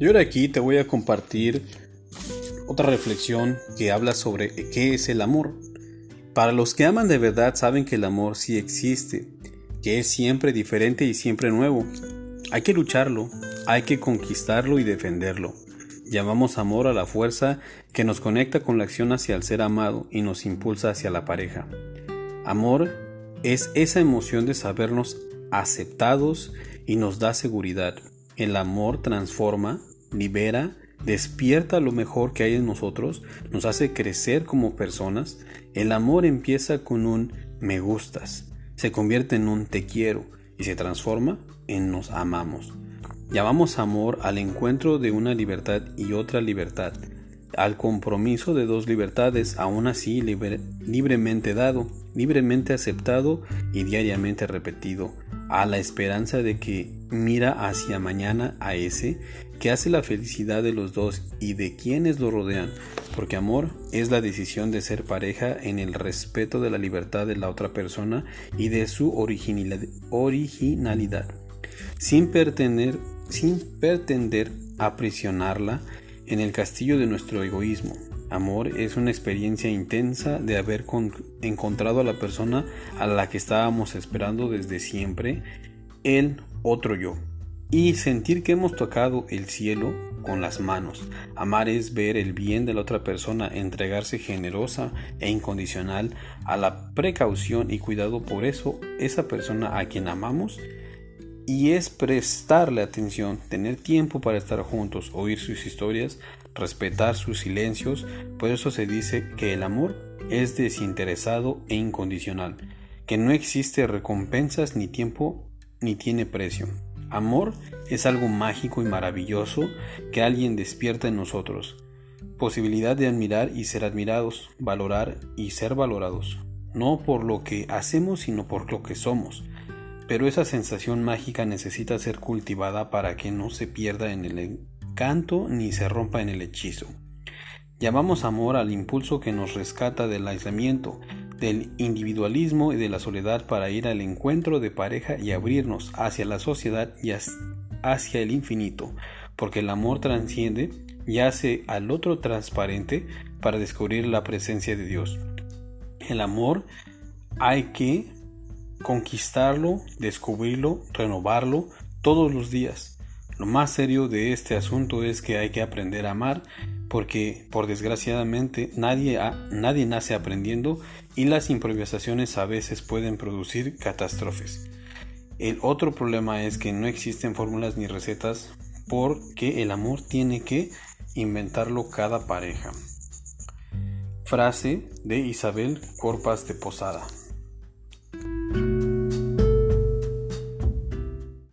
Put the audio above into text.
Y ahora aquí te voy a compartir otra reflexión que habla sobre qué es el amor. Para los que aman de verdad saben que el amor sí existe, que es siempre diferente y siempre nuevo. Hay que lucharlo, hay que conquistarlo y defenderlo. Llamamos amor a la fuerza que nos conecta con la acción hacia el ser amado y nos impulsa hacia la pareja. Amor es esa emoción de sabernos aceptados y nos da seguridad. El amor transforma, libera, despierta lo mejor que hay en nosotros, nos hace crecer como personas. El amor empieza con un me gustas, se convierte en un te quiero y se transforma en nos amamos. Llamamos amor al encuentro de una libertad y otra libertad, al compromiso de dos libertades, aún así libremente dado, libremente aceptado y diariamente repetido, a la esperanza de que mira hacia mañana a ese que hace la felicidad de los dos y de quienes lo rodean, porque amor es la decisión de ser pareja en el respeto de la libertad de la otra persona y de su originalidad, sin pretender, sin pretender aprisionarla en el castillo de nuestro egoísmo. Amor es una experiencia intensa de haber encontrado a la persona a la que estábamos esperando desde siempre, el otro yo, y sentir que hemos tocado el cielo con las manos. Amar es ver el bien de la otra persona, entregarse generosa e incondicional a la precaución y cuidado por eso esa persona a quien amamos y es prestarle atención, tener tiempo para estar juntos, oír sus historias, respetar sus silencios. Por eso se dice que el amor es desinteresado e incondicional, que no existe recompensas ni tiempo ni tiene precio. Amor es algo mágico y maravilloso que alguien despierta en nosotros. Posibilidad de admirar y ser admirados, valorar y ser valorados, no por lo que hacemos, sino por lo que somos pero esa sensación mágica necesita ser cultivada para que no se pierda en el encanto ni se rompa en el hechizo. Llamamos amor al impulso que nos rescata del aislamiento, del individualismo y de la soledad para ir al encuentro de pareja y abrirnos hacia la sociedad y hacia el infinito, porque el amor transciende y hace al otro transparente para descubrir la presencia de Dios. El amor hay que conquistarlo, descubrirlo, renovarlo todos los días. Lo más serio de este asunto es que hay que aprender a amar porque por desgraciadamente nadie, nadie nace aprendiendo y las improvisaciones a veces pueden producir catástrofes. El otro problema es que no existen fórmulas ni recetas porque el amor tiene que inventarlo cada pareja. Frase de Isabel Corpas de Posada.